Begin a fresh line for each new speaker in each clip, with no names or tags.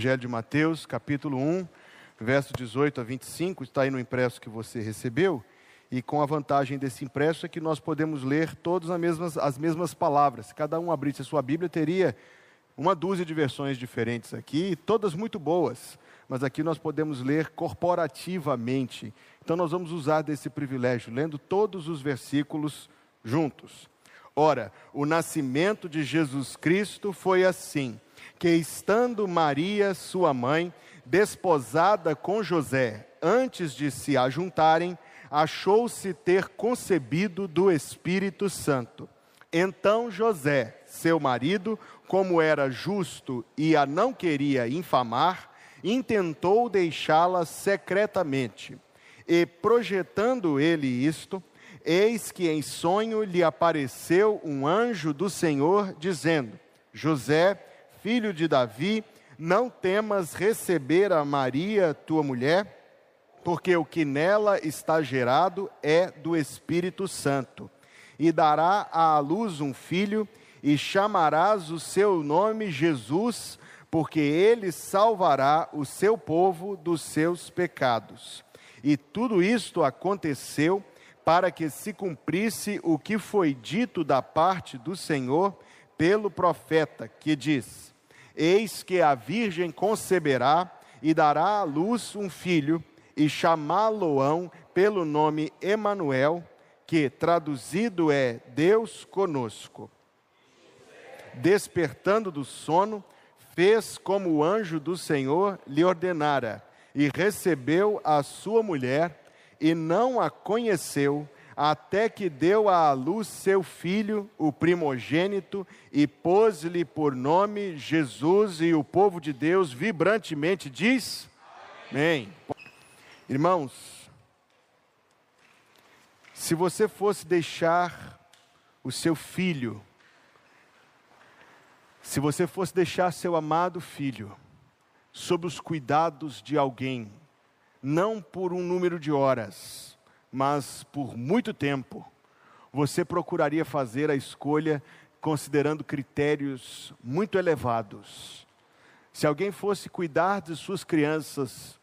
Evangelho de Mateus, capítulo 1, verso 18 a 25, está aí no impresso que você recebeu. E com a vantagem desse impresso é que nós podemos ler todas as mesmas, as mesmas palavras. Se cada um abrisse a sua Bíblia, teria uma dúzia de versões diferentes aqui, todas muito boas. Mas aqui nós podemos ler corporativamente. Então nós vamos usar desse privilégio, lendo todos os versículos juntos. Ora, o nascimento de Jesus Cristo foi assim que estando Maria, sua mãe, desposada com José, antes de se ajuntarem, achou-se ter concebido do Espírito Santo. Então José, seu marido, como era justo e a não queria infamar, intentou deixá-la secretamente. E projetando ele isto, eis que em sonho lhe apareceu um anjo do Senhor, dizendo: José, filho de Davi, não temas receber a Maria, tua mulher, porque o que nela está gerado é do Espírito Santo. E dará à luz um filho, e chamarás o seu nome Jesus, porque ele salvará o seu povo dos seus pecados. E tudo isto aconteceu para que se cumprisse o que foi dito da parte do Senhor pelo profeta, que diz: Eis que a virgem conceberá e dará à luz um filho, e chamá-lo-ão pelo nome Emanuel, que traduzido é Deus conosco. Despertando do sono, fez como o anjo do Senhor lhe ordenara, e recebeu a sua mulher, e não a conheceu, até que deu à luz seu filho, o primogênito, e pôs-lhe por nome Jesus, e o povo de Deus vibrantemente diz: Amém. Amém. Irmãos, se você fosse deixar o seu filho, se você fosse deixar seu amado filho sob os cuidados de alguém, não por um número de horas, mas por muito tempo você procuraria fazer a escolha considerando critérios muito elevados. Se alguém fosse cuidar de suas crianças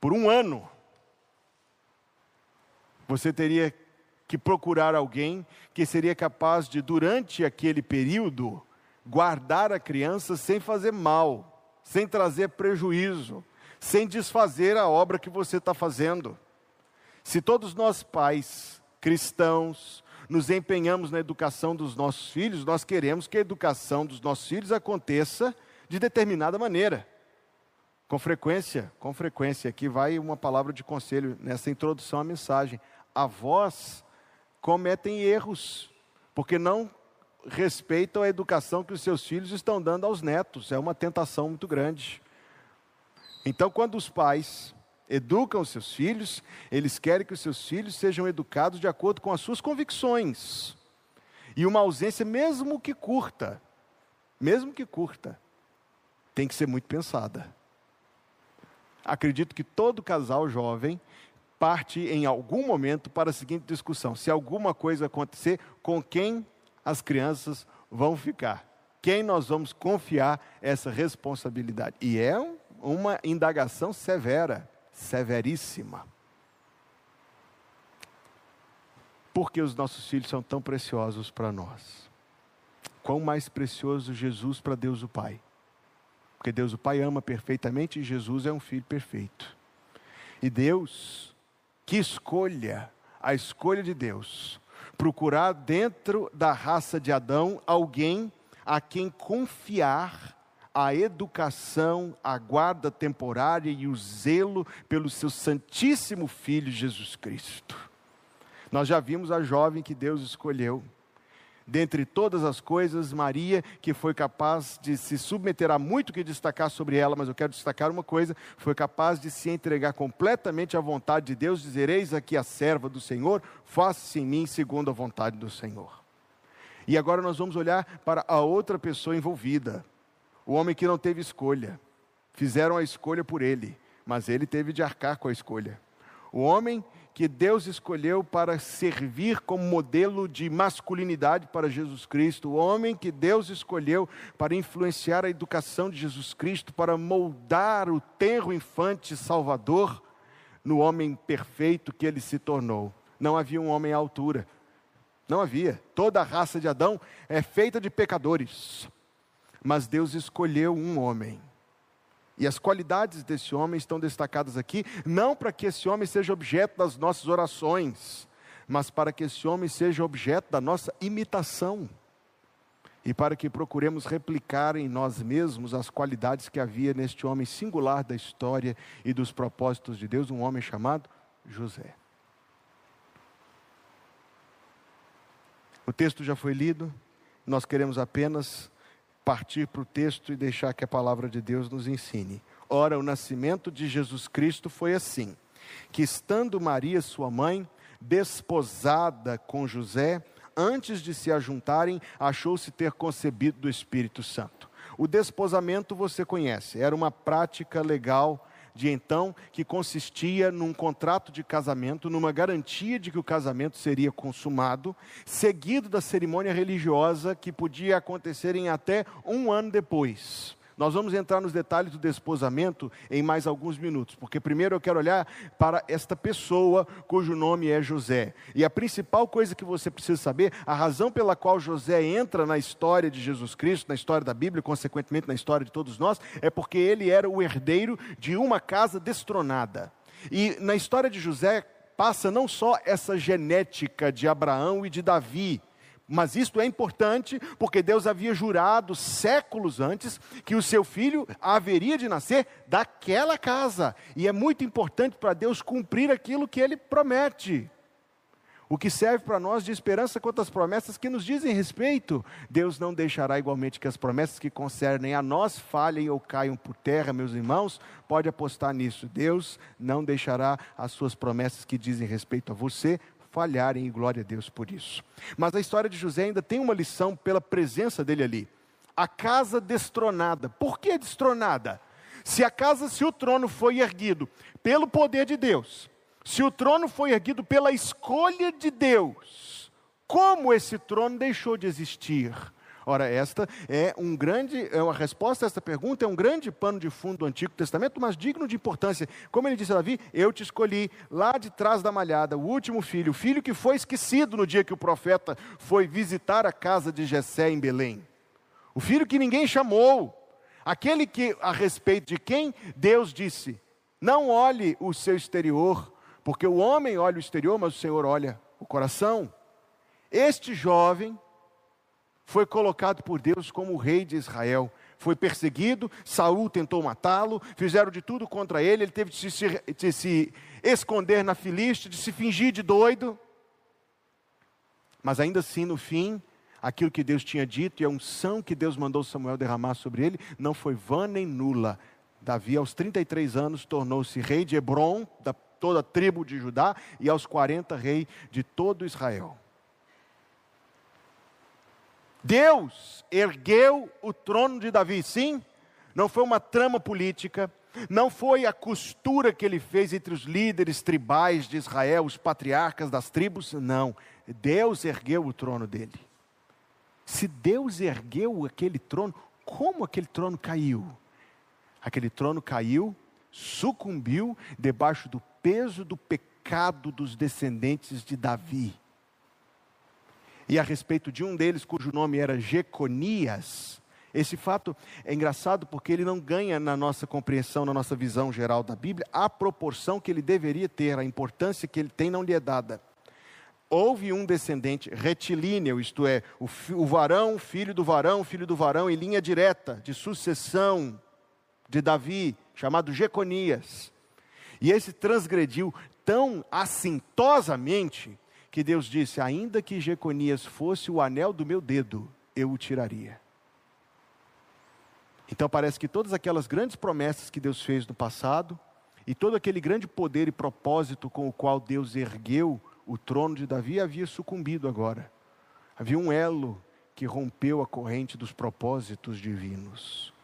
por um ano, você teria que procurar alguém que seria capaz de, durante aquele período, guardar a criança sem fazer mal, sem trazer prejuízo, sem desfazer a obra que você está fazendo. Se todos nós pais cristãos nos empenhamos na educação dos nossos filhos, nós queremos que a educação dos nossos filhos aconteça de determinada maneira. Com frequência, com frequência, aqui vai uma palavra de conselho nessa introdução à mensagem. Avós cometem erros, porque não respeitam a educação que os seus filhos estão dando aos netos. É uma tentação muito grande. Então, quando os pais educam os seus filhos, eles querem que os seus filhos sejam educados de acordo com as suas convicções. E uma ausência, mesmo que curta, mesmo que curta, tem que ser muito pensada. Acredito que todo casal jovem parte em algum momento para a seguinte discussão: se alguma coisa acontecer, com quem as crianças vão ficar? Quem nós vamos confiar essa responsabilidade? E é uma indagação severa severíssima. Porque os nossos filhos são tão preciosos para nós. Quão mais precioso Jesus para Deus o Pai. Porque Deus o Pai ama perfeitamente e Jesus é um filho perfeito. E Deus, que escolha, a escolha de Deus, procurar dentro da raça de Adão alguém a quem confiar a educação, a guarda temporária e o zelo pelo seu Santíssimo Filho Jesus Cristo. Nós já vimos a jovem que Deus escolheu. Dentre todas as coisas, Maria, que foi capaz de se submeter a muito que destacar sobre ela, mas eu quero destacar uma coisa: foi capaz de se entregar completamente à vontade de Deus, dizer: Eis aqui a serva do Senhor, faça-se em mim segundo a vontade do Senhor. E agora nós vamos olhar para a outra pessoa envolvida, o homem que não teve escolha. Fizeram a escolha por ele, mas ele teve de arcar com a escolha. O homem que Deus escolheu para servir como modelo de masculinidade para Jesus Cristo, o homem que Deus escolheu para influenciar a educação de Jesus Cristo, para moldar o tenro infante Salvador no homem perfeito que ele se tornou. Não havia um homem à altura. Não havia. Toda a raça de Adão é feita de pecadores. Mas Deus escolheu um homem e as qualidades desse homem estão destacadas aqui, não para que esse homem seja objeto das nossas orações, mas para que esse homem seja objeto da nossa imitação. E para que procuremos replicar em nós mesmos as qualidades que havia neste homem singular da história e dos propósitos de Deus, um homem chamado José. O texto já foi lido, nós queremos apenas partir para o texto e deixar que a palavra de Deus nos ensine. Ora, o nascimento de Jesus Cristo foi assim: que estando Maria, sua mãe, desposada com José, antes de se ajuntarem, achou-se ter concebido do Espírito Santo. O desposamento você conhece, era uma prática legal de então, que consistia num contrato de casamento, numa garantia de que o casamento seria consumado, seguido da cerimônia religiosa que podia acontecer em até um ano depois. Nós vamos entrar nos detalhes do desposamento em mais alguns minutos, porque primeiro eu quero olhar para esta pessoa cujo nome é José. E a principal coisa que você precisa saber, a razão pela qual José entra na história de Jesus Cristo, na história da Bíblia, consequentemente na história de todos nós, é porque ele era o herdeiro de uma casa destronada. E na história de José passa não só essa genética de Abraão e de Davi, mas isto é importante porque Deus havia jurado séculos antes que o seu filho haveria de nascer daquela casa. E é muito importante para Deus cumprir aquilo que ele promete. O que serve para nós de esperança quanto às promessas que nos dizem respeito. Deus não deixará igualmente que as promessas que concernem a nós falhem ou caiam por terra, meus irmãos. Pode apostar nisso. Deus não deixará as suas promessas que dizem respeito a você falharem e glória a Deus por isso. Mas a história de José ainda tem uma lição pela presença dele ali. A casa destronada. Por que destronada? Se a casa, se o trono foi erguido pelo poder de Deus, se o trono foi erguido pela escolha de Deus, como esse trono deixou de existir? Ora, esta é um grande, é uma resposta a esta pergunta é um grande pano de fundo do Antigo Testamento, mas digno de importância. Como ele disse a Davi, eu te escolhi lá de trás da malhada, o último filho, o filho que foi esquecido no dia que o profeta foi visitar a casa de Jessé em Belém. O filho que ninguém chamou, aquele que a respeito de quem Deus disse: "Não olhe o seu exterior, porque o homem olha o exterior, mas o Senhor olha o coração". Este jovem foi colocado por Deus como rei de Israel. Foi perseguido, Saul tentou matá-lo, fizeram de tudo contra ele, ele teve de se, de se esconder na Filiste, de se fingir de doido. Mas ainda assim, no fim, aquilo que Deus tinha dito e a unção que Deus mandou Samuel derramar sobre ele não foi vã nem nula. Davi, aos 33 anos, tornou-se rei de Hebron, da toda a tribo de Judá, e aos 40, rei de todo Israel. Deus ergueu o trono de Davi, sim, não foi uma trama política, não foi a costura que ele fez entre os líderes tribais de Israel, os patriarcas das tribos, não. Deus ergueu o trono dele. Se Deus ergueu aquele trono, como aquele trono caiu? Aquele trono caiu, sucumbiu debaixo do peso do pecado dos descendentes de Davi e a respeito de um deles, cujo nome era Jeconias. Esse fato é engraçado porque ele não ganha na nossa compreensão, na nossa visão geral da Bíblia, a proporção que ele deveria ter, a importância que ele tem não lhe é dada. Houve um descendente retilíneo, isto é, o, o varão, filho do varão, filho do varão, em linha direta, de sucessão de Davi, chamado Jeconias. E esse transgrediu tão assintosamente que Deus disse: ainda que Jeconias fosse o anel do meu dedo, eu o tiraria. Então parece que todas aquelas grandes promessas que Deus fez no passado, e todo aquele grande poder e propósito com o qual Deus ergueu o trono de Davi havia sucumbido agora. Havia um elo que rompeu a corrente dos propósitos divinos.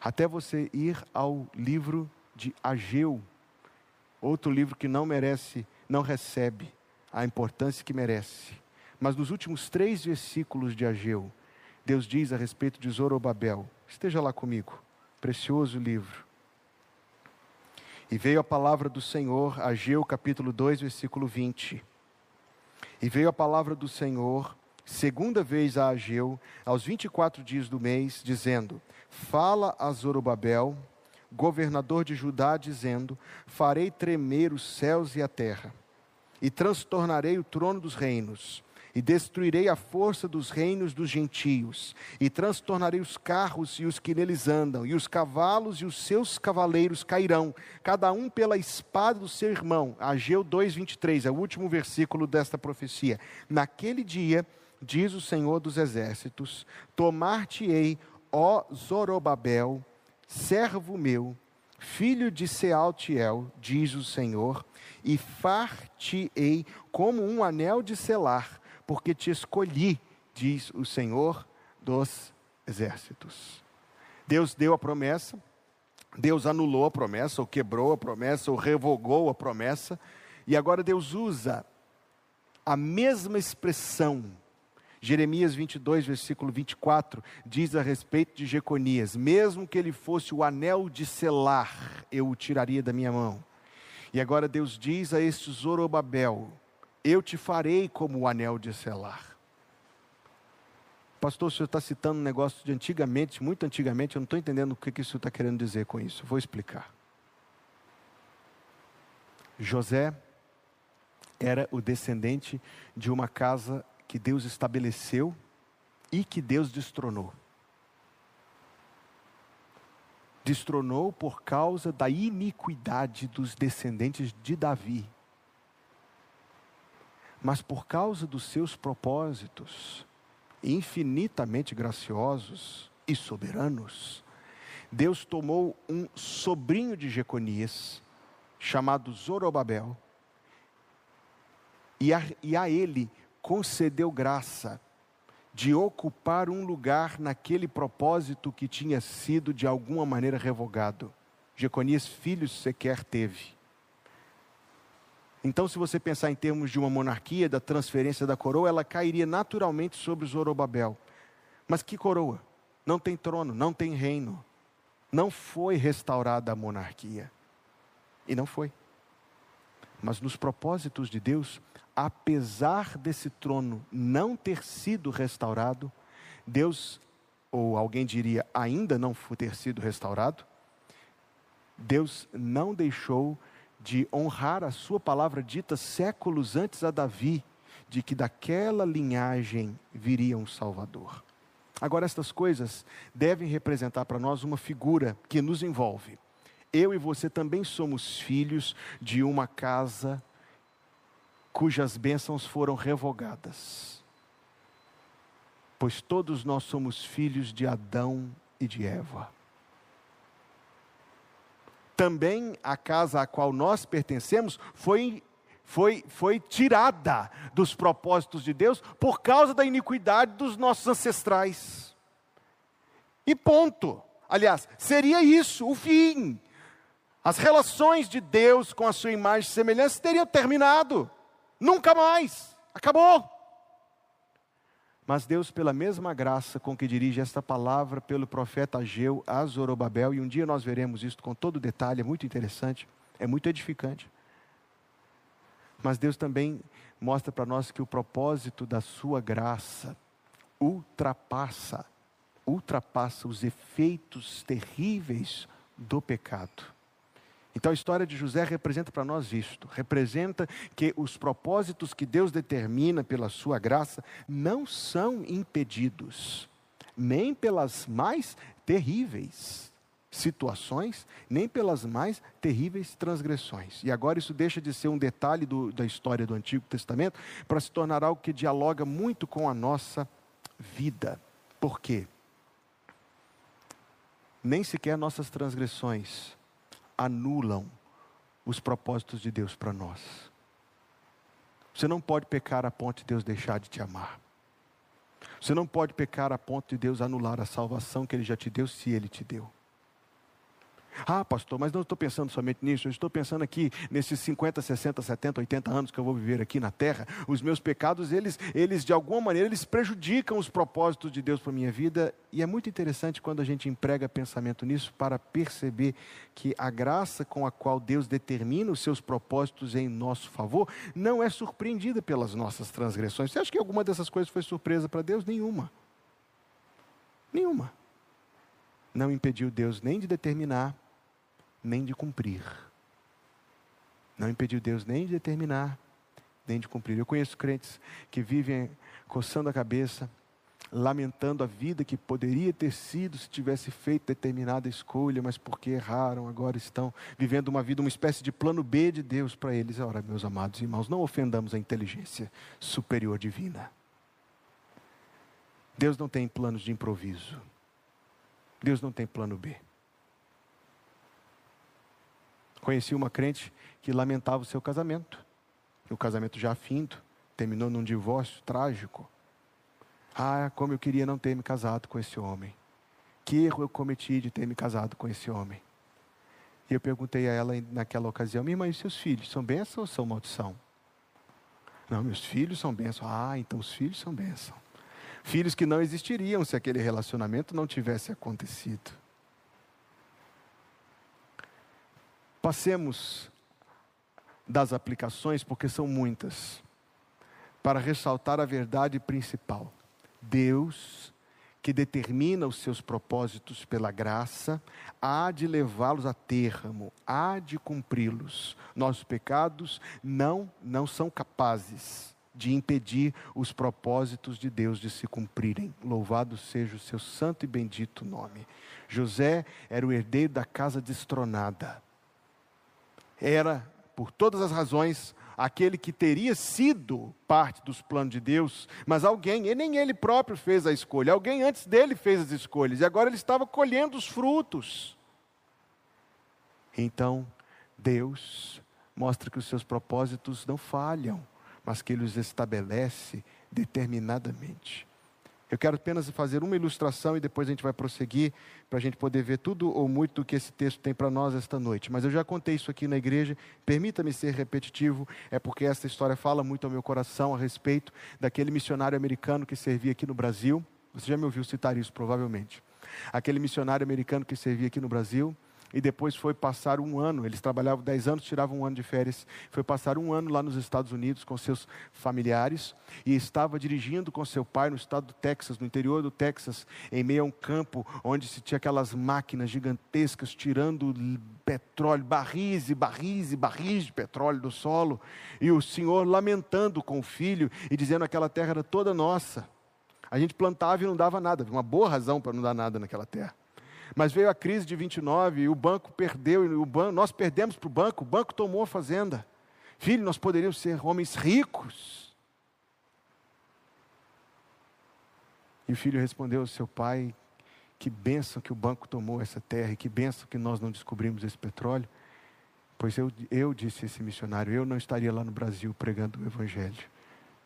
Até você ir ao livro de Ageu, outro livro que não merece, não recebe a importância que merece. Mas nos últimos três versículos de Ageu, Deus diz a respeito de Zorobabel. Esteja lá comigo, precioso livro. E veio a palavra do Senhor, Ageu capítulo 2, versículo 20. E veio a palavra do Senhor, segunda vez a Ageu, aos 24 dias do mês, dizendo: Fala a Zorobabel, governador de Judá, dizendo: Farei tremer os céus e a terra, e transtornarei o trono dos reinos e destruirei a força dos reinos dos gentios, e transtornarei os carros e os que neles andam, e os cavalos e os seus cavaleiros cairão, cada um pela espada do seu irmão. Ageu 2:23, é o último versículo desta profecia. Naquele dia, diz o Senhor dos exércitos: Tomar-te-ei, ó Zorobabel, servo meu, filho de Sealtiel, diz o Senhor, e far-te-ei como um anel de selar porque te escolhi, diz o Senhor dos exércitos. Deus deu a promessa, Deus anulou a promessa, ou quebrou a promessa, ou revogou a promessa, e agora Deus usa a mesma expressão. Jeremias 22, versículo 24, diz a respeito de Jeconias: Mesmo que ele fosse o anel de selar, eu o tiraria da minha mão. E agora Deus diz a este Zorobabel: eu te farei como o anel de selar. Pastor, o senhor está citando um negócio de antigamente, muito antigamente, eu não estou entendendo o que, que o senhor está querendo dizer com isso. Vou explicar. José era o descendente de uma casa que Deus estabeleceu e que Deus destronou. Destronou por causa da iniquidade dos descendentes de Davi mas por causa dos seus propósitos infinitamente graciosos e soberanos, Deus tomou um sobrinho de Jeconias, chamado Zorobabel, e a, e a ele concedeu graça de ocupar um lugar naquele propósito que tinha sido de alguma maneira revogado. Jeconias filhos sequer teve. Então, se você pensar em termos de uma monarquia, da transferência da coroa, ela cairia naturalmente sobre Zorobabel. Mas que coroa? Não tem trono, não tem reino. Não foi restaurada a monarquia. E não foi. Mas nos propósitos de Deus, apesar desse trono não ter sido restaurado, Deus, ou alguém diria ainda não ter sido restaurado, Deus não deixou de honrar a sua palavra dita séculos antes a Davi, de que daquela linhagem viria um Salvador. Agora, estas coisas devem representar para nós uma figura que nos envolve. Eu e você também somos filhos de uma casa cujas bênçãos foram revogadas. Pois todos nós somos filhos de Adão e de Eva também a casa a qual nós pertencemos foi, foi, foi tirada dos propósitos de Deus por causa da iniquidade dos nossos ancestrais. E ponto. Aliás, seria isso o fim. As relações de Deus com a sua imagem e semelhança teriam terminado. Nunca mais. Acabou. Mas Deus, pela mesma graça com que dirige esta palavra pelo profeta Ageu a Zorobabel, e um dia nós veremos isso com todo detalhe, é muito interessante, é muito edificante. Mas Deus também mostra para nós que o propósito da sua graça ultrapassa, ultrapassa os efeitos terríveis do pecado. Então a história de José representa para nós isto, representa que os propósitos que Deus determina pela sua graça não são impedidos, nem pelas mais terríveis situações, nem pelas mais terríveis transgressões. E agora isso deixa de ser um detalhe do, da história do Antigo Testamento para se tornar algo que dialoga muito com a nossa vida. Por quê? Nem sequer nossas transgressões anulam os propósitos de Deus para nós. Você não pode pecar a ponto de Deus deixar de te amar. Você não pode pecar a ponto de Deus anular a salvação que Ele já te deu, se Ele te deu. Ah, pastor, mas não estou pensando somente nisso, eu estou pensando aqui nesses 50, 60, 70, 80 anos que eu vou viver aqui na terra. Os meus pecados, eles, eles de alguma maneira, eles prejudicam os propósitos de Deus para minha vida. E é muito interessante quando a gente emprega pensamento nisso para perceber que a graça com a qual Deus determina os seus propósitos em nosso favor não é surpreendida pelas nossas transgressões. Você acha que alguma dessas coisas foi surpresa para Deus? Nenhuma. Nenhuma. Não impediu Deus nem de determinar nem de cumprir. Não impediu Deus nem de determinar, nem de cumprir. Eu conheço crentes que vivem coçando a cabeça, lamentando a vida que poderia ter sido se tivesse feito determinada escolha, mas porque erraram, agora estão vivendo uma vida, uma espécie de plano B de Deus para eles. Ora, meus amados irmãos, não ofendamos a inteligência superior divina. Deus não tem planos de improviso. Deus não tem plano B. Conheci uma crente que lamentava o seu casamento. O casamento já findo, terminou num divórcio trágico. Ah, como eu queria não ter me casado com esse homem. Que erro eu cometi de ter me casado com esse homem. E eu perguntei a ela naquela ocasião: minha mãe, seus filhos são bênção ou são maldição? Não, meus filhos são bênção. Ah, então os filhos são bênção. Filhos que não existiriam se aquele relacionamento não tivesse acontecido. Passemos das aplicações, porque são muitas, para ressaltar a verdade principal. Deus, que determina os seus propósitos pela graça, há de levá-los a termo, há de cumpri-los. Nossos pecados não, não são capazes de impedir os propósitos de Deus de se cumprirem. Louvado seja o seu santo e bendito nome. José era o herdeiro da casa destronada era, por todas as razões, aquele que teria sido parte dos planos de Deus, mas alguém, e nem ele próprio fez a escolha, alguém antes dele fez as escolhas, e agora ele estava colhendo os frutos. Então, Deus mostra que os seus propósitos não falham, mas que ele os estabelece determinadamente. Eu quero apenas fazer uma ilustração e depois a gente vai prosseguir para a gente poder ver tudo ou muito do que esse texto tem para nós esta noite. Mas eu já contei isso aqui na igreja, permita-me ser repetitivo, é porque essa história fala muito ao meu coração a respeito daquele missionário americano que servia aqui no Brasil. Você já me ouviu citar isso, provavelmente. Aquele missionário americano que servia aqui no Brasil e depois foi passar um ano. Eles trabalhavam 10 anos, tiravam um ano de férias. Foi passar um ano lá nos Estados Unidos com seus familiares e estava dirigindo com seu pai no estado do Texas, no interior do Texas, em meio a um campo onde se tinha aquelas máquinas gigantescas tirando petróleo, barris e barris e barris de petróleo do solo. E o senhor lamentando com o filho e dizendo que aquela terra era toda nossa. A gente plantava e não dava nada, uma boa razão para não dar nada naquela terra. Mas veio a crise de 29 e o banco perdeu, e o banco, nós perdemos para o banco, o banco tomou a fazenda. Filho, nós poderíamos ser homens ricos. E o filho respondeu ao seu pai: Que bênção que o banco tomou essa terra, e que bênção que nós não descobrimos esse petróleo. Pois eu, eu disse esse missionário: Eu não estaria lá no Brasil pregando o Evangelho,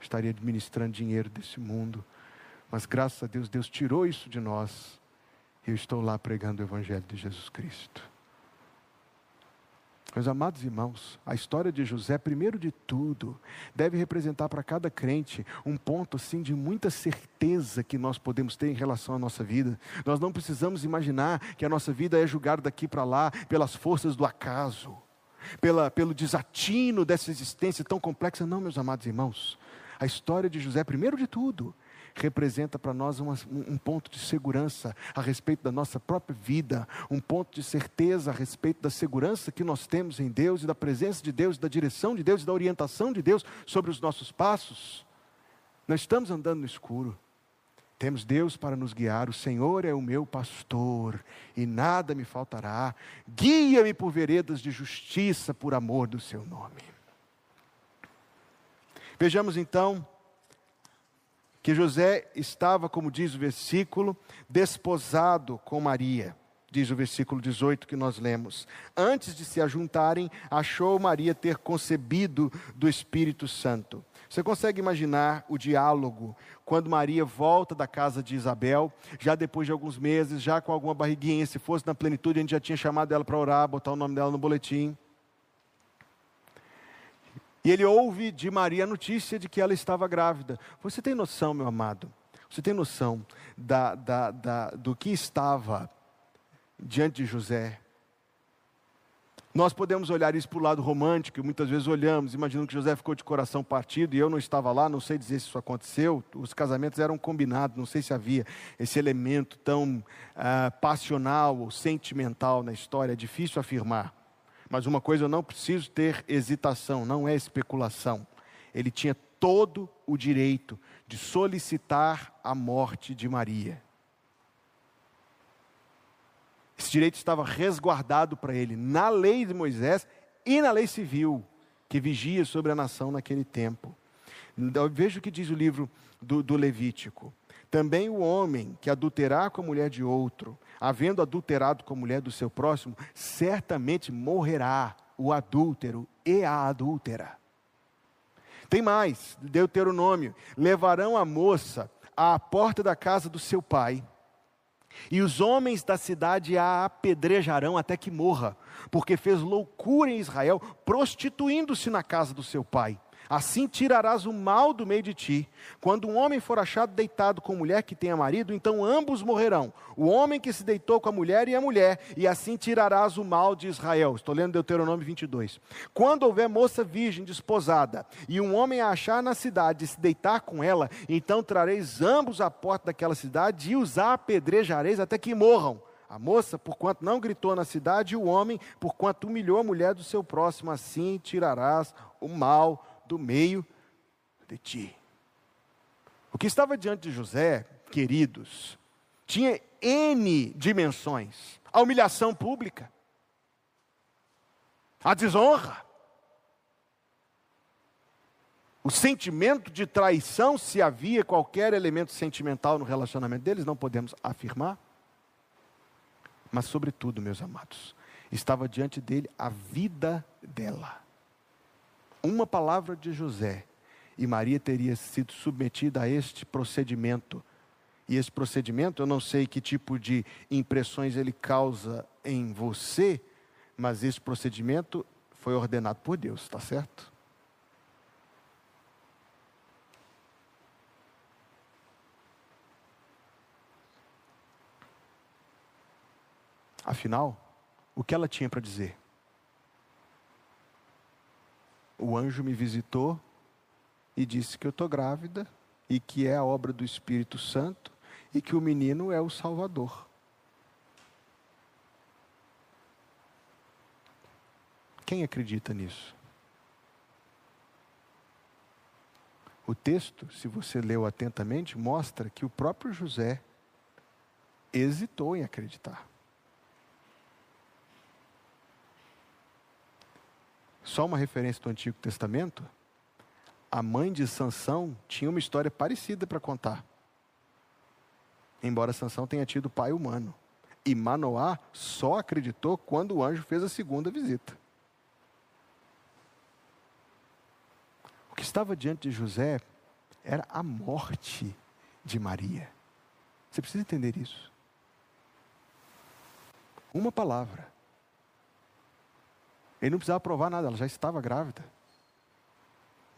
estaria administrando dinheiro desse mundo. Mas graças a Deus, Deus tirou isso de nós eu estou lá pregando o Evangelho de Jesus Cristo. Meus amados irmãos, a história de José, primeiro de tudo, deve representar para cada crente um ponto assim de muita certeza que nós podemos ter em relação à nossa vida. Nós não precisamos imaginar que a nossa vida é julgada daqui para lá pelas forças do acaso, pela, pelo desatino dessa existência tão complexa. Não, meus amados irmãos. A história de José, primeiro de tudo, representa para nós uma, um ponto de segurança a respeito da nossa própria vida, um ponto de certeza a respeito da segurança que nós temos em Deus e da presença de Deus, da direção de Deus e da orientação de Deus sobre os nossos passos. Nós estamos andando no escuro. Temos Deus para nos guiar, o Senhor é o meu pastor e nada me faltará. Guia-me por veredas de justiça por amor do seu nome. Vejamos então que José estava, como diz o versículo, desposado com Maria. diz o versículo 18 que nós lemos. Antes de se ajuntarem, achou Maria ter concebido do Espírito Santo. Você consegue imaginar o diálogo quando Maria volta da casa de Isabel, já depois de alguns meses, já com alguma barriguinha, se fosse na plenitude, a gente já tinha chamado ela para orar, botar o nome dela no boletim. E ele ouve de Maria a notícia de que ela estava grávida. Você tem noção, meu amado? Você tem noção da, da, da, do que estava diante de José? Nós podemos olhar isso para o lado romântico, e muitas vezes olhamos, imaginando que José ficou de coração partido, e eu não estava lá, não sei dizer se isso aconteceu. Os casamentos eram combinados, não sei se havia esse elemento tão ah, passional ou sentimental na história, é difícil afirmar. Mas uma coisa eu não preciso ter hesitação, não é especulação. Ele tinha todo o direito de solicitar a morte de Maria. Esse direito estava resguardado para ele na lei de Moisés e na lei civil que vigia sobre a nação naquele tempo. Veja o que diz o livro do, do Levítico. Também o homem que adulterar com a mulher de outro, havendo adulterado com a mulher do seu próximo, certamente morrerá o adúltero e a adúltera. Tem mais, Deuteronômio: levarão a moça à porta da casa do seu pai e os homens da cidade a apedrejarão até que morra, porque fez loucura em Israel, prostituindo-se na casa do seu pai. Assim tirarás o mal do meio de ti. Quando um homem for achado deitado com mulher que tenha marido, então ambos morrerão. O homem que se deitou com a mulher e a mulher, e assim tirarás o mal de Israel. Estou lendo Deuteronômio 22. Quando houver moça virgem desposada, e um homem a achar na cidade e se deitar com ela, então trareis ambos à porta daquela cidade e os apedrejareis até que morram. A moça, porquanto não gritou na cidade, e o homem, porquanto humilhou a mulher do seu próximo, assim tirarás o mal do meio de ti. O que estava diante de José, queridos, tinha N dimensões: a humilhação pública, a desonra, o sentimento de traição, se havia qualquer elemento sentimental no relacionamento deles, não podemos afirmar. Mas, sobretudo, meus amados, estava diante dele a vida dela uma palavra de José e Maria teria sido submetida a este procedimento. E esse procedimento, eu não sei que tipo de impressões ele causa em você, mas esse procedimento foi ordenado por Deus, está certo? Afinal, o que ela tinha para dizer? O anjo me visitou e disse que eu estou grávida e que é a obra do Espírito Santo e que o menino é o Salvador. Quem acredita nisso? O texto, se você leu atentamente, mostra que o próprio José hesitou em acreditar. Só uma referência do Antigo Testamento. A mãe de Sansão tinha uma história parecida para contar. Embora Sansão tenha tido pai humano. E Manoá só acreditou quando o anjo fez a segunda visita. O que estava diante de José era a morte de Maria. Você precisa entender isso. Uma palavra ele não precisava provar nada, ela já estava grávida.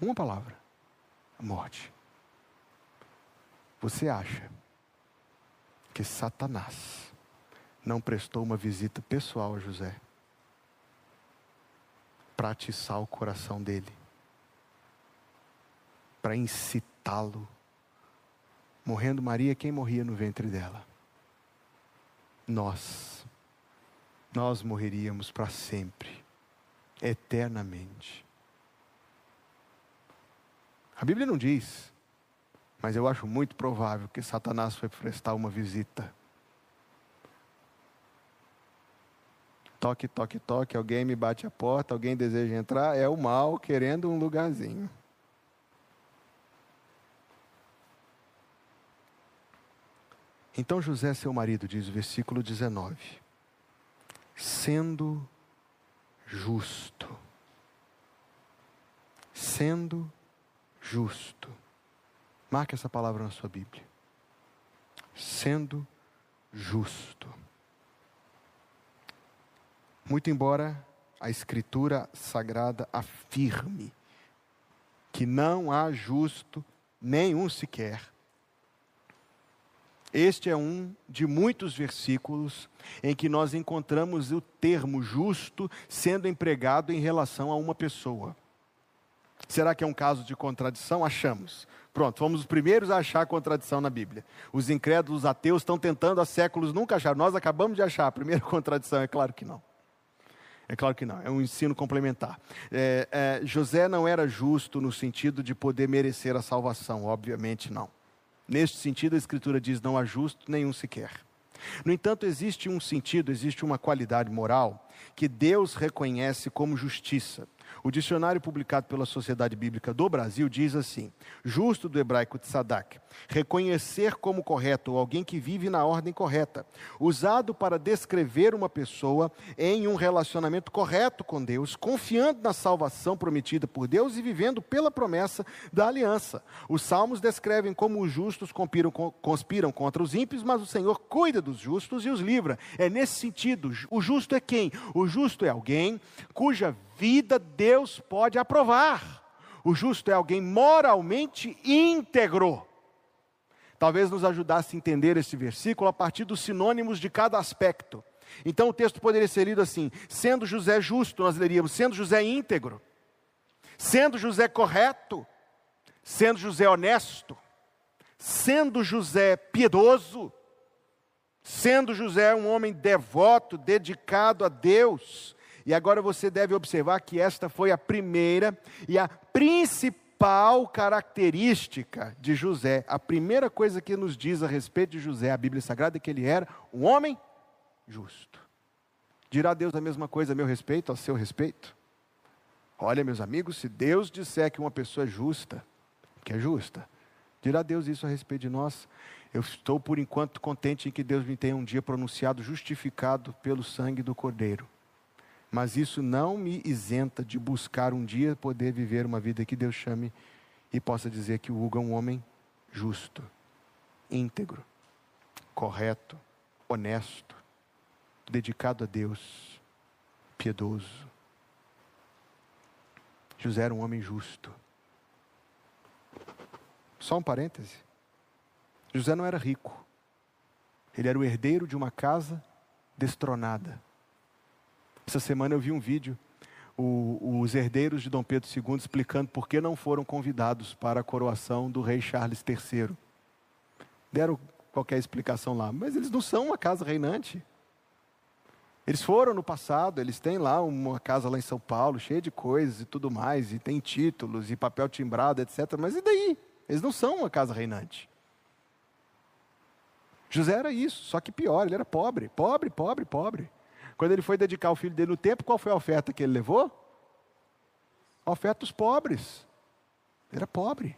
Uma palavra: a morte. Você acha que Satanás não prestou uma visita pessoal a José para atiçar o coração dele, para incitá-lo? Morrendo Maria, quem morria no ventre dela? Nós. Nós morreríamos para sempre eternamente. A Bíblia não diz, mas eu acho muito provável que Satanás foi prestar uma visita. Toque, toque, toque, alguém me bate a porta, alguém deseja entrar, é o mal querendo um lugarzinho. Então José, seu marido, diz o versículo 19, sendo justo. Sendo justo. Marque essa palavra na sua Bíblia. Sendo justo. Muito embora a Escritura Sagrada afirme que não há justo nenhum sequer. Este é um de muitos versículos em que nós encontramos o termo justo sendo empregado em relação a uma pessoa. Será que é um caso de contradição? Achamos. Pronto, fomos os primeiros a achar contradição na Bíblia. Os incrédulos ateus estão tentando há séculos nunca achar. Nós acabamos de achar a primeira contradição, é claro que não. É claro que não, é um ensino complementar. É, é, José não era justo no sentido de poder merecer a salvação, obviamente não. Neste sentido, a Escritura diz: não há justo nenhum sequer. No entanto, existe um sentido, existe uma qualidade moral que Deus reconhece como justiça. O dicionário publicado pela Sociedade Bíblica do Brasil diz assim: justo do hebraico tzadak, reconhecer como correto alguém que vive na ordem correta, usado para descrever uma pessoa em um relacionamento correto com Deus, confiando na salvação prometida por Deus e vivendo pela promessa da aliança. Os salmos descrevem como os justos conspiram, conspiram contra os ímpios, mas o Senhor cuida dos justos e os livra. É nesse sentido, o justo é quem? O justo é alguém cuja vida Deus pode aprovar. O justo é alguém moralmente íntegro. Talvez nos ajudasse a entender esse versículo a partir dos sinônimos de cada aspecto. Então o texto poderia ser lido assim: sendo José justo, nós leríamos, sendo José íntegro, sendo José correto, sendo José honesto, sendo José piedoso, sendo José um homem devoto, dedicado a Deus, e agora você deve observar que esta foi a primeira e a principal característica de José. A primeira coisa que nos diz a respeito de José, a Bíblia Sagrada, é que ele era um homem justo. Dirá Deus a mesma coisa a meu respeito, a seu respeito? Olha, meus amigos, se Deus disser que uma pessoa é justa, que é justa, dirá Deus isso a respeito de nós. Eu estou, por enquanto, contente em que Deus me tenha um dia pronunciado justificado pelo sangue do Cordeiro mas isso não me isenta de buscar um dia poder viver uma vida que Deus chame e possa dizer que o Hugo é um homem justo, íntegro, correto, honesto, dedicado a Deus, piedoso. José era um homem justo. Só um parêntese. José não era rico. Ele era o herdeiro de uma casa destronada. Essa semana eu vi um vídeo, o, os herdeiros de Dom Pedro II explicando por que não foram convidados para a coroação do rei Charles III. Deram qualquer explicação lá, mas eles não são uma casa reinante. Eles foram no passado, eles têm lá uma casa lá em São Paulo, cheia de coisas e tudo mais, e tem títulos e papel timbrado, etc. Mas e daí? Eles não são uma casa reinante. José era isso, só que pior, ele era pobre, pobre, pobre, pobre. Quando ele foi dedicar o filho dele no templo, qual foi a oferta que ele levou? A oferta dos pobres. Era pobre.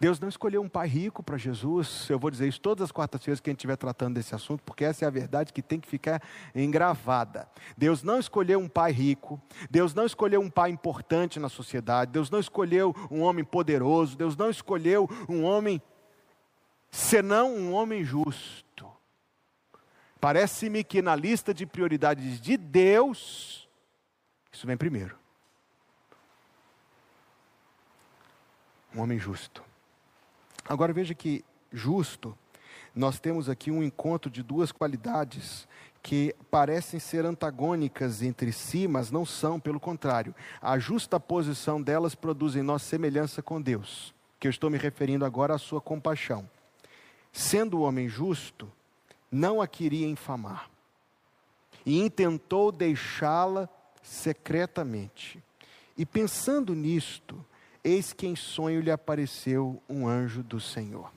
Deus não escolheu um pai rico para Jesus. Eu vou dizer isso todas as quartas-feiras que a gente estiver tratando desse assunto, porque essa é a verdade que tem que ficar engravada. Deus não escolheu um pai rico. Deus não escolheu um pai importante na sociedade. Deus não escolheu um homem poderoso. Deus não escolheu um homem, senão um homem justo. Parece-me que na lista de prioridades de Deus, isso vem primeiro. Um homem justo. Agora veja que justo, nós temos aqui um encontro de duas qualidades que parecem ser antagônicas entre si, mas não são, pelo contrário. A justa posição delas produz em nós semelhança com Deus, que eu estou me referindo agora à sua compaixão. Sendo o homem justo, não a queria infamar e intentou deixá-la secretamente. E pensando nisto, eis que em sonho lhe apareceu um anjo do Senhor.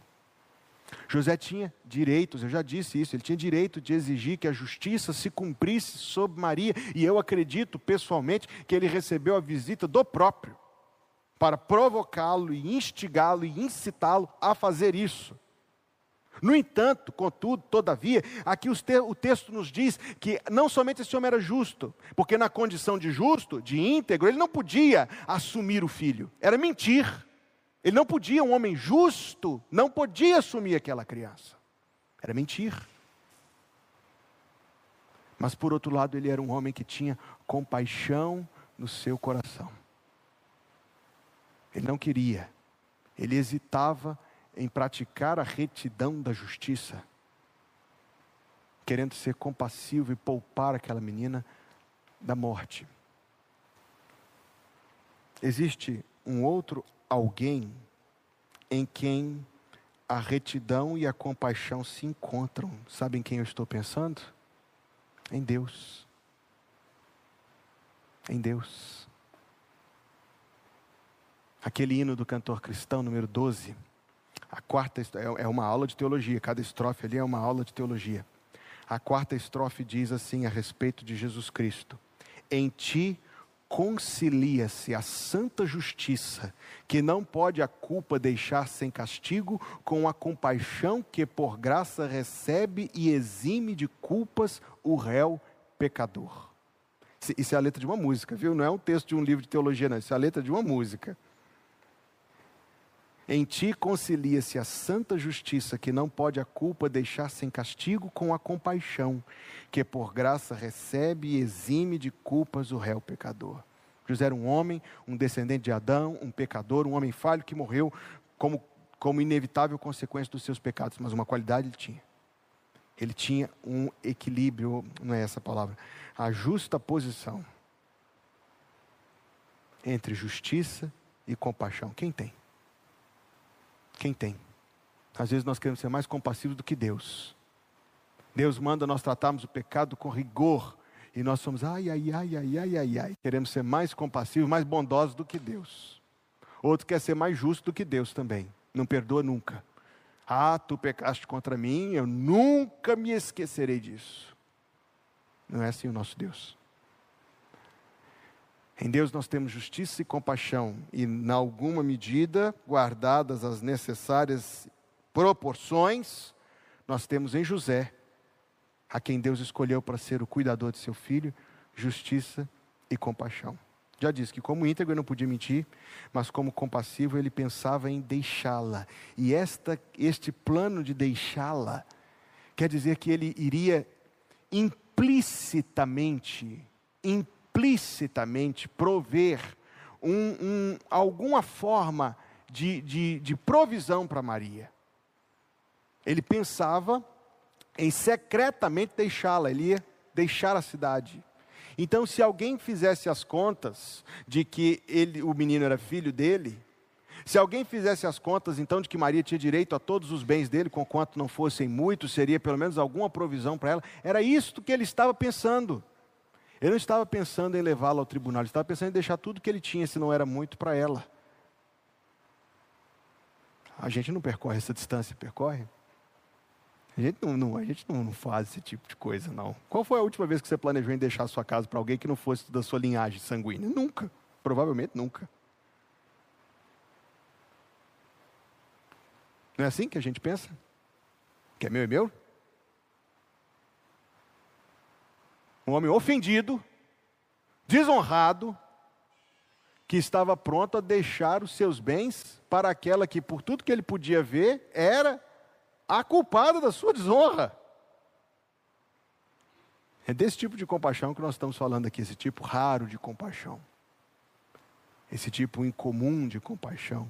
José tinha direitos, eu já disse isso, ele tinha direito de exigir que a justiça se cumprisse sobre Maria, e eu acredito pessoalmente que ele recebeu a visita do próprio, para provocá-lo e instigá-lo e incitá-lo a fazer isso. No entanto, contudo, todavia, aqui o texto nos diz que não somente esse homem era justo, porque na condição de justo, de íntegro, ele não podia assumir o filho, era mentir. Ele não podia, um homem justo, não podia assumir aquela criança, era mentir. Mas por outro lado, ele era um homem que tinha compaixão no seu coração. Ele não queria, ele hesitava em praticar a retidão da justiça, querendo ser compassivo e poupar aquela menina da morte. Existe um outro alguém em quem a retidão e a compaixão se encontram. Sabem quem eu estou pensando? Em Deus. Em Deus. Aquele hino do cantor cristão, número 12 a quarta é, é uma aula de teologia, cada estrofe ali é uma aula de teologia. A quarta estrofe diz assim a respeito de Jesus Cristo: Em ti concilia-se a santa justiça, que não pode a culpa deixar sem castigo, com a compaixão que por graça recebe e exime de culpas o réu pecador. Isso é a letra de uma música, viu? Não é um texto de um livro de teologia, não. Isso é a letra de uma música. Em ti concilia-se a santa justiça, que não pode a culpa deixar sem castigo, com a compaixão, que por graça recebe e exime de culpas o réu pecador. José era um homem, um descendente de Adão, um pecador, um homem falho que morreu como, como inevitável consequência dos seus pecados, mas uma qualidade ele tinha. Ele tinha um equilíbrio, não é essa a palavra, a justa posição entre justiça e compaixão. Quem tem? Quem tem? Às vezes nós queremos ser mais compassivos do que Deus. Deus manda nós tratarmos o pecado com rigor. E nós somos, ai, ai, ai, ai, ai, ai, ai. Queremos ser mais compassivos, mais bondosos do que Deus. Outro quer ser mais justo do que Deus também. Não perdoa nunca. Ah, tu pecaste contra mim, eu nunca me esquecerei disso. Não é assim o nosso Deus. Em Deus nós temos justiça e compaixão, e, na alguma medida, guardadas as necessárias proporções, nós temos em José, a quem Deus escolheu para ser o cuidador de seu filho, justiça e compaixão. Já disse que, como íntegro, ele não podia mentir, mas como compassivo, ele pensava em deixá-la. E esta, este plano de deixá-la quer dizer que ele iria implicitamente, implicitamente, explicitamente prover um, um, alguma forma de, de, de provisão para Maria. Ele pensava em secretamente deixá-la, ele ia deixar a cidade. Então, se alguém fizesse as contas de que ele, o menino era filho dele, se alguém fizesse as contas então de que Maria tinha direito a todos os bens dele, com quanto não fossem muitos, seria pelo menos alguma provisão para ela, era isto que ele estava pensando. Ele não estava pensando em levá-la ao tribunal, ele estava pensando em deixar tudo que ele tinha, se não era muito, para ela. A gente não percorre essa distância, percorre? A gente, não, não, a gente não, não, faz esse tipo de coisa, não. Qual foi a última vez que você planejou em deixar a sua casa para alguém que não fosse da sua linhagem sanguínea? Nunca. Provavelmente nunca. Não é assim que a gente pensa? Que é meu e meu? Um homem ofendido, desonrado, que estava pronto a deixar os seus bens para aquela que, por tudo que ele podia ver, era a culpada da sua desonra. É desse tipo de compaixão que nós estamos falando aqui, esse tipo raro de compaixão. Esse tipo incomum de compaixão.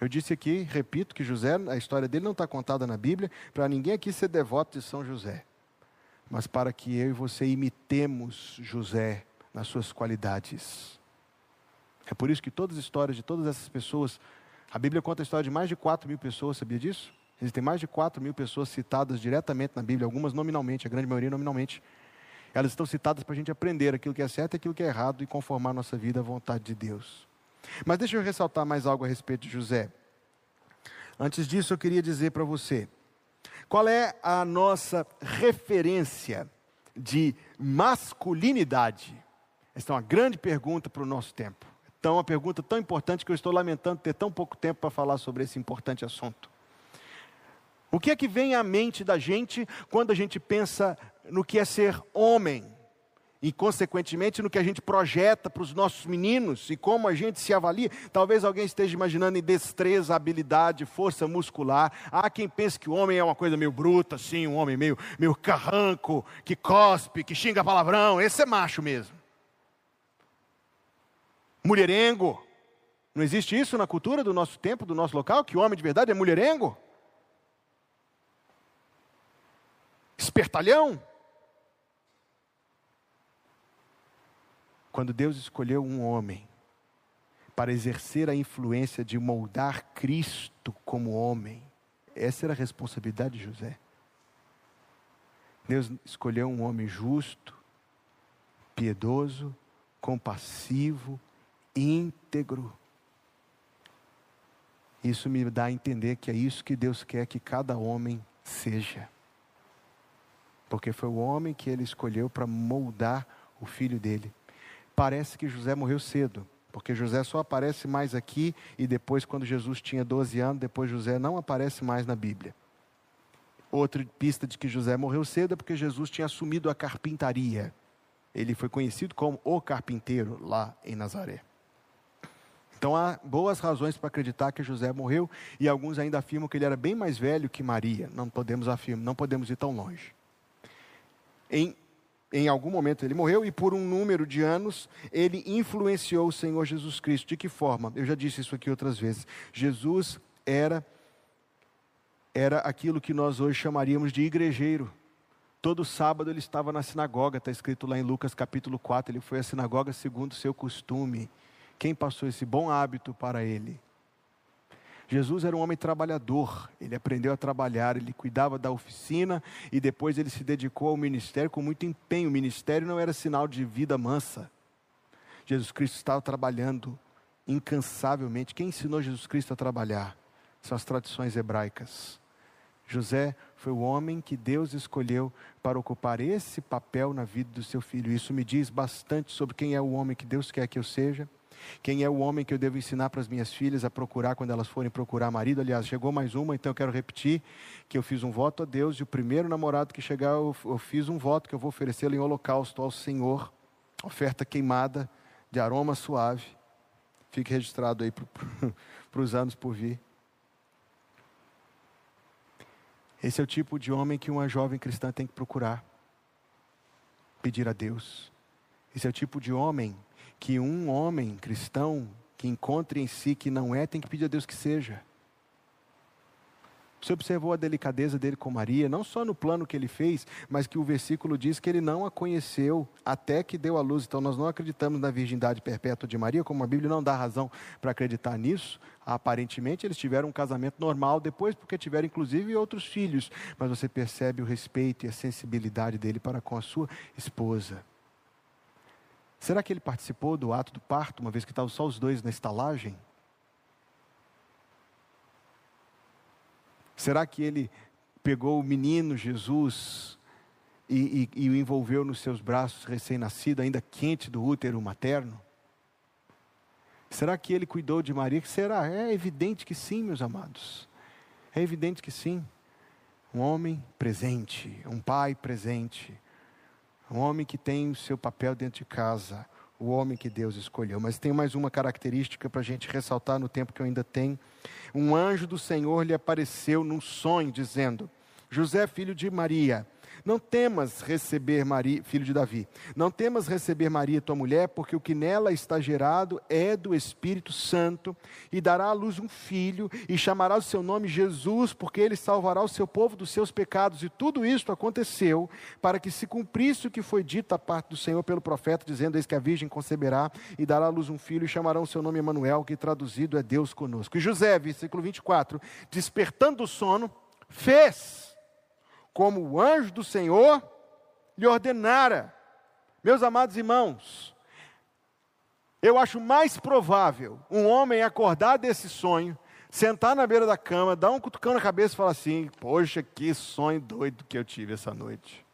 Eu disse aqui, repito, que José, a história dele não está contada na Bíblia, para ninguém aqui ser devoto de São José mas para que eu e você imitemos José nas suas qualidades. É por isso que todas as histórias de todas essas pessoas, a Bíblia conta a história de mais de 4 mil pessoas, sabia disso? Existem mais de 4 mil pessoas citadas diretamente na Bíblia, algumas nominalmente, a grande maioria nominalmente. Elas estão citadas para a gente aprender aquilo que é certo e aquilo que é errado e conformar nossa vida à vontade de Deus. Mas deixa eu ressaltar mais algo a respeito de José. Antes disso, eu queria dizer para você qual é a nossa referência de masculinidade? Essa é uma grande pergunta para o nosso tempo. Então, uma pergunta tão importante que eu estou lamentando ter tão pouco tempo para falar sobre esse importante assunto. O que é que vem à mente da gente quando a gente pensa no que é ser homem? E, consequentemente, no que a gente projeta para os nossos meninos e como a gente se avalia. Talvez alguém esteja imaginando em destreza, habilidade, força muscular. Há quem pense que o homem é uma coisa meio bruta, assim, um homem meio, meio carranco, que cospe, que xinga palavrão. Esse é macho mesmo. Mulherengo. Não existe isso na cultura do nosso tempo, do nosso local, que o homem de verdade é mulherengo? Espertalhão? Quando Deus escolheu um homem para exercer a influência de moldar Cristo como homem, essa era a responsabilidade de José. Deus escolheu um homem justo, piedoso, compassivo, íntegro. Isso me dá a entender que é isso que Deus quer que cada homem seja. Porque foi o homem que ele escolheu para moldar o filho dele parece que José morreu cedo, porque José só aparece mais aqui e depois, quando Jesus tinha 12 anos, depois José não aparece mais na Bíblia. Outra pista de que José morreu cedo é porque Jesus tinha assumido a carpintaria. Ele foi conhecido como o carpinteiro lá em Nazaré. Então há boas razões para acreditar que José morreu e alguns ainda afirmam que ele era bem mais velho que Maria. Não podemos afirmar, não podemos ir tão longe. Em em algum momento ele morreu e por um número de anos ele influenciou o Senhor Jesus Cristo. De que forma? Eu já disse isso aqui outras vezes. Jesus era era aquilo que nós hoje chamaríamos de igrejeiro. Todo sábado ele estava na sinagoga, está escrito lá em Lucas capítulo 4, ele foi à sinagoga segundo seu costume. Quem passou esse bom hábito para ele? Jesus era um homem trabalhador, ele aprendeu a trabalhar, ele cuidava da oficina e depois ele se dedicou ao ministério com muito empenho. O ministério não era sinal de vida mansa. Jesus Cristo estava trabalhando incansavelmente. Quem ensinou Jesus Cristo a trabalhar? São as tradições hebraicas. José foi o homem que Deus escolheu para ocupar esse papel na vida do seu filho. Isso me diz bastante sobre quem é o homem que Deus quer que eu seja quem é o homem que eu devo ensinar para as minhas filhas a procurar quando elas forem procurar marido? Aliás, chegou mais uma, então eu quero repetir que eu fiz um voto a Deus e o primeiro namorado que chegar, eu, eu fiz um voto que eu vou oferecê-lo em holocausto ao Senhor, oferta queimada de aroma suave. Fique registrado aí para os anos por vir. Esse é o tipo de homem que uma jovem cristã tem que procurar, pedir a Deus. Esse é o tipo de homem que um homem cristão que encontre em si que não é, tem que pedir a Deus que seja. Você observou a delicadeza dele com Maria, não só no plano que ele fez, mas que o versículo diz que ele não a conheceu até que deu a luz. Então nós não acreditamos na virgindade perpétua de Maria, como a Bíblia não dá razão para acreditar nisso. Aparentemente eles tiveram um casamento normal depois, porque tiveram inclusive outros filhos. Mas você percebe o respeito e a sensibilidade dele para com a sua esposa. Será que ele participou do ato do parto, uma vez que estavam só os dois na estalagem? Será que ele pegou o menino Jesus e, e, e o envolveu nos seus braços recém-nascido, ainda quente do útero materno? Será que ele cuidou de Maria? Será? É evidente que sim, meus amados. É evidente que sim. Um homem presente, um pai presente, um homem que tem o seu papel dentro de casa, o homem que Deus escolheu. Mas tem mais uma característica para a gente ressaltar no tempo que eu ainda tenho. Um anjo do Senhor lhe apareceu num sonho, dizendo: José, filho de Maria, não temas receber Maria, filho de Davi, não temas receber Maria, tua mulher, porque o que nela está gerado é do Espírito Santo, e dará à luz um filho, e chamará o seu nome Jesus, porque ele salvará o seu povo dos seus pecados. E tudo isto aconteceu para que se cumprisse o que foi dito da parte do Senhor pelo profeta, dizendo: Eis que a virgem conceberá e dará à luz um filho, e chamarão o seu nome Emanuel, que traduzido é Deus conosco. E José, versículo 24, despertando do sono, fez como o anjo do Senhor lhe ordenara. Meus amados irmãos, eu acho mais provável um homem acordar desse sonho, sentar na beira da cama, dar um cutucão na cabeça e falar assim: Poxa, que sonho doido que eu tive essa noite.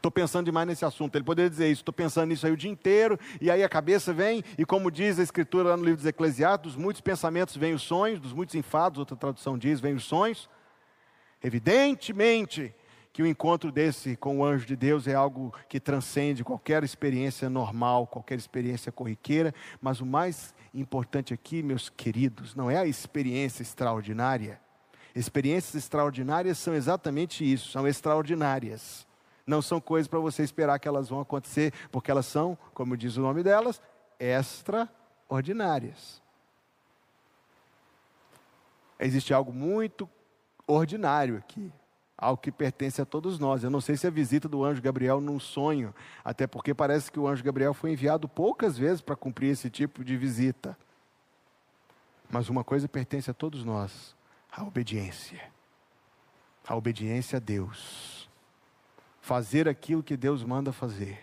Estou pensando demais nesse assunto. Ele poderia dizer isso, estou pensando nisso aí o dia inteiro, e aí a cabeça vem, e como diz a Escritura lá no livro dos Eclesiastes, dos muitos pensamentos vêm os sonhos, dos muitos enfados, outra tradução diz, vêm os sonhos. Evidentemente que o encontro desse com o anjo de Deus é algo que transcende qualquer experiência normal, qualquer experiência corriqueira, mas o mais importante aqui, meus queridos, não é a experiência extraordinária. Experiências extraordinárias são exatamente isso, são extraordinárias não são coisas para você esperar que elas vão acontecer, porque elas são, como diz o nome delas, extraordinárias. Existe algo muito ordinário aqui, algo que pertence a todos nós. Eu não sei se a visita do anjo Gabriel num sonho, até porque parece que o anjo Gabriel foi enviado poucas vezes para cumprir esse tipo de visita. Mas uma coisa pertence a todos nós: a obediência. A obediência a Deus fazer aquilo que Deus manda fazer.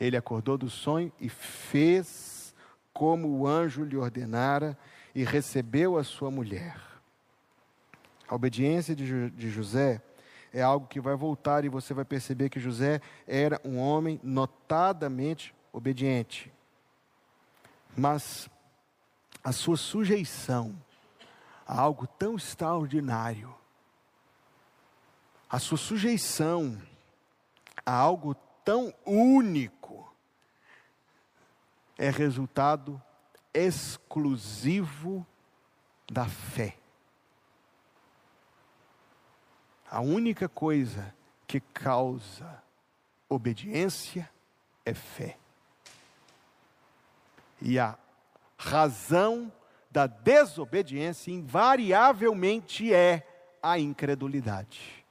Ele acordou do sonho e fez como o anjo lhe ordenara e recebeu a sua mulher. A obediência de, de José é algo que vai voltar e você vai perceber que José era um homem notadamente obediente. Mas a sua sujeição a algo tão extraordinário, a sua sujeição a algo tão único é resultado exclusivo da fé. A única coisa que causa obediência é fé. E a razão da desobediência invariavelmente é a incredulidade.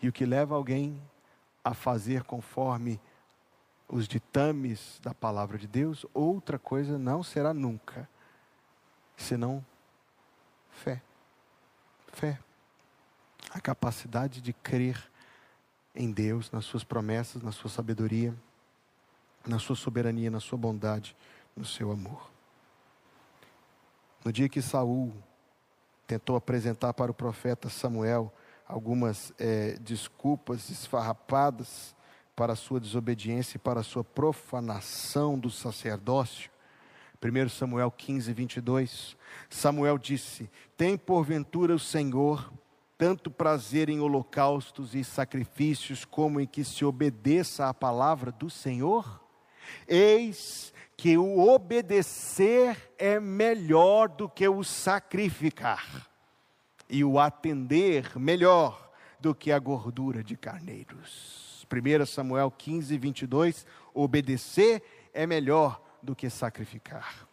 E o que leva alguém a fazer conforme os ditames da palavra de Deus, outra coisa não será nunca, senão fé. Fé. A capacidade de crer em Deus, nas suas promessas, na sua sabedoria, na sua soberania, na sua bondade, no seu amor. No dia que Saul tentou apresentar para o profeta Samuel algumas é, desculpas esfarrapadas para a sua desobediência e para a sua profanação do sacerdócio. 1 Samuel 15, 22. Samuel disse: Tem porventura o Senhor tanto prazer em holocaustos e sacrifícios, como em que se obedeça à palavra do Senhor? Eis que o obedecer é melhor do que o sacrificar e o atender melhor do que a gordura de carneiros. 1 Samuel 15, 22, obedecer é melhor do que sacrificar.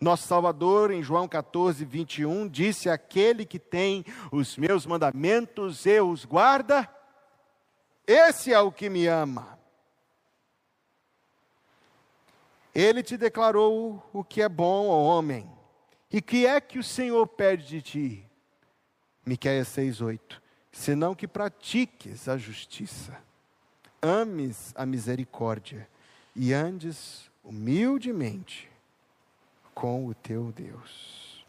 Nosso Salvador, em João 14, 21, disse: Aquele que tem os meus mandamentos e os guarda, esse é o que me ama. Ele te declarou o que é bom ao homem. E que é que o Senhor pede de ti? Miqueias 6:8. Senão que pratiques a justiça, ames a misericórdia e andes humildemente com o teu Deus.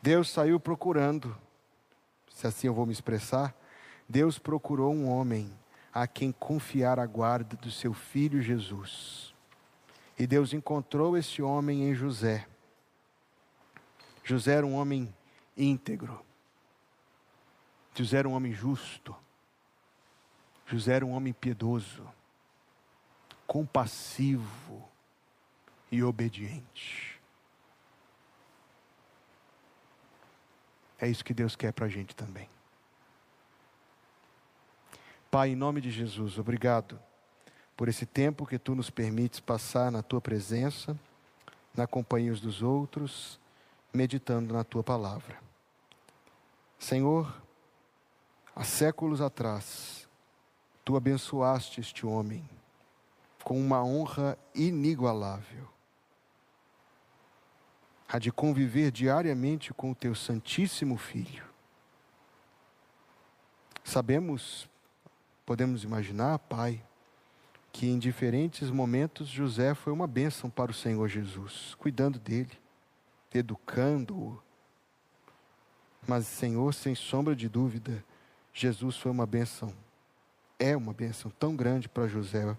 Deus saiu procurando, se assim eu vou me expressar, Deus procurou um homem a quem confiar a guarda do seu filho Jesus. E Deus encontrou esse homem em José. José era um homem íntegro José era um homem justo. José era um homem piedoso, compassivo e obediente. É isso que Deus quer para a gente também. Pai, em nome de Jesus, obrigado por esse tempo que tu nos permites passar na tua presença, na companhia dos outros, meditando na tua palavra. Senhor, Há séculos atrás, tu abençoaste este homem com uma honra inigualável. A de conviver diariamente com o teu Santíssimo Filho. Sabemos, podemos imaginar, Pai, que em diferentes momentos José foi uma bênção para o Senhor Jesus, cuidando dele, educando-o. Mas, Senhor, sem sombra de dúvida, Jesus foi uma benção é uma bênção tão grande para José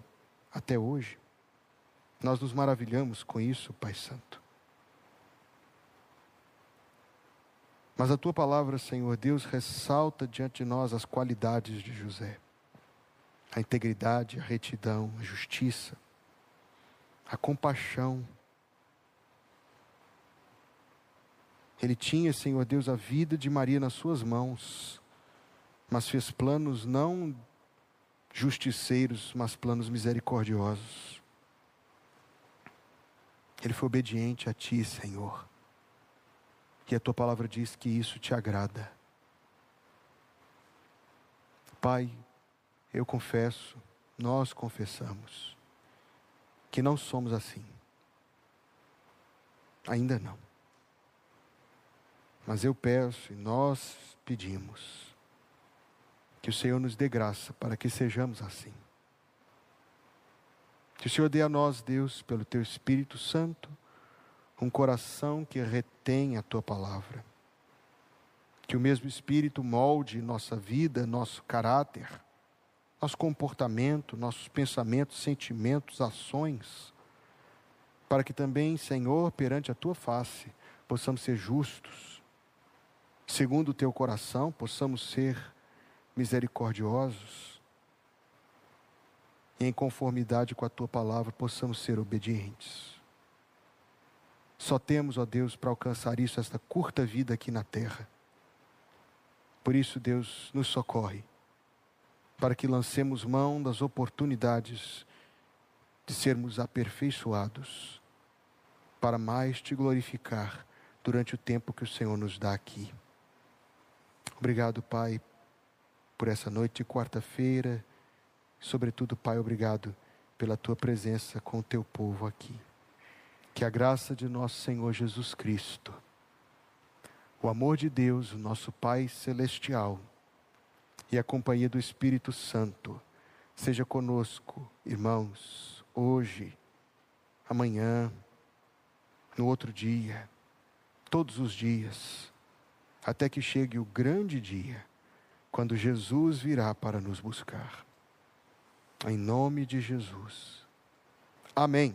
até hoje. Nós nos maravilhamos com isso, Pai Santo. Mas a tua palavra, Senhor Deus, ressalta diante de nós as qualidades de José: a integridade, a retidão, a justiça, a compaixão. Ele tinha, Senhor Deus, a vida de Maria nas suas mãos, mas fez planos não justiceiros, mas planos misericordiosos. Ele foi obediente a Ti, Senhor. E a Tua palavra diz que isso te agrada. Pai, eu confesso, nós confessamos, que não somos assim. Ainda não. Mas eu peço e nós pedimos que o Senhor nos dê graça para que sejamos assim. Que o Senhor dê a nós, Deus, pelo Teu Espírito Santo, um coração que retém a Tua palavra. Que o mesmo Espírito molde nossa vida, nosso caráter, nosso comportamento, nossos pensamentos, sentimentos, ações, para que também, Senhor, perante a Tua face, possamos ser justos, segundo o Teu coração, possamos ser misericordiosos, e em conformidade com a tua palavra possamos ser obedientes. Só temos, ó Deus, para alcançar isso, esta curta vida aqui na terra. Por isso, Deus, nos socorre, para que lancemos mão das oportunidades de sermos aperfeiçoados, para mais te glorificar durante o tempo que o Senhor nos dá aqui. Obrigado, Pai, por essa noite de quarta-feira Sobretudo, Pai, obrigado pela tua presença com o teu povo aqui. Que a graça de nosso Senhor Jesus Cristo, o amor de Deus, o nosso Pai celestial, e a companhia do Espírito Santo seja conosco, irmãos, hoje, amanhã, no outro dia, todos os dias, até que chegue o grande dia, quando Jesus virá para nos buscar. Em nome de Jesus. Amém.